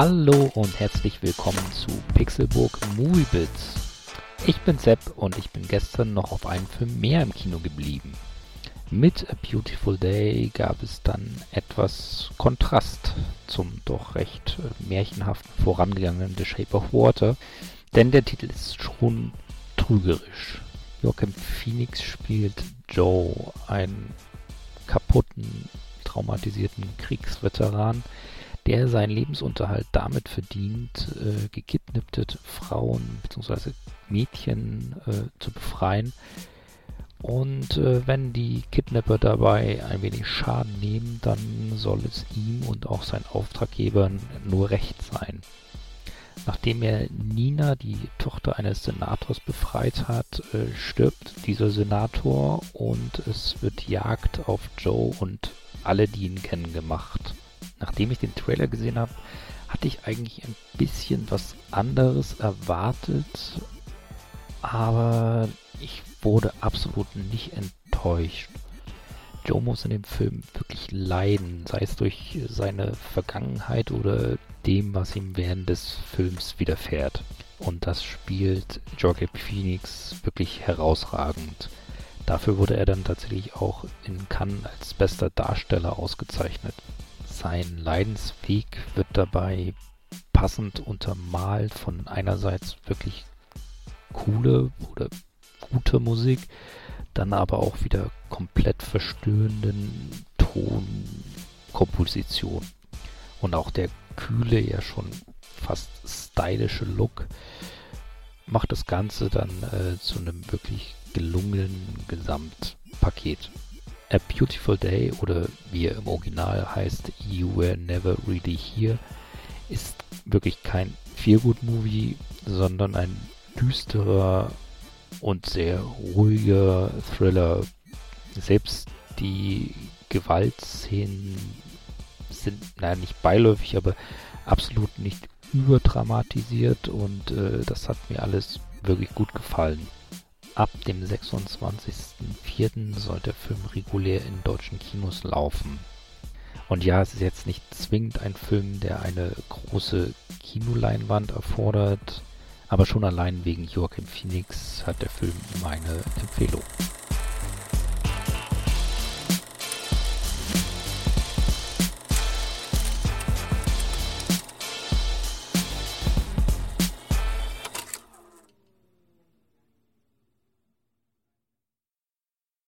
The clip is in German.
Hallo und herzlich willkommen zu Pixelburg Movie Bits. Ich bin Sepp und ich bin gestern noch auf einen Film mehr im Kino geblieben. Mit A Beautiful Day gab es dann etwas Kontrast zum doch recht äh, märchenhaften vorangegangenen The Shape of Water, denn der Titel ist schon trügerisch. Joachim Phoenix spielt Joe, einen kaputten, traumatisierten Kriegsveteran, der seinen Lebensunterhalt damit verdient, äh, gekidnappte Frauen bzw. Mädchen äh, zu befreien. Und äh, wenn die Kidnapper dabei ein wenig Schaden nehmen, dann soll es ihm und auch seinen Auftraggebern nur recht sein. Nachdem er Nina, die Tochter eines Senators, befreit hat, äh, stirbt dieser Senator und es wird Jagd auf Joe und alle, die ihn kennen, gemacht. Nachdem ich den Trailer gesehen habe, hatte ich eigentlich ein bisschen was anderes erwartet, aber ich wurde absolut nicht enttäuscht. Joe muss in dem Film wirklich leiden, sei es durch seine Vergangenheit oder dem, was ihm während des Films widerfährt. Und das spielt Joaquin Phoenix wirklich herausragend. Dafür wurde er dann tatsächlich auch in Cannes als bester Darsteller ausgezeichnet. Sein Leidensweg wird dabei passend untermalt von einerseits wirklich coole oder gute Musik, dann aber auch wieder komplett verstörenden Tonkomposition. Und auch der kühle, ja schon fast stylische Look macht das Ganze dann äh, zu einem wirklich gelungenen Gesamtpaket. A Beautiful Day oder wie er im Original heißt You Were Never Really Here ist wirklich kein Feelgood-Movie, sondern ein düsterer und sehr ruhiger Thriller. Selbst die Gewaltszenen sind, naja, nicht beiläufig, aber absolut nicht überdramatisiert und äh, das hat mir alles wirklich gut gefallen. Ab dem 26.04. soll der Film regulär in deutschen Kinos laufen. Und ja, es ist jetzt nicht zwingend ein Film, der eine große Kinoleinwand erfordert, aber schon allein wegen Joachim Phoenix hat der Film meine Empfehlung.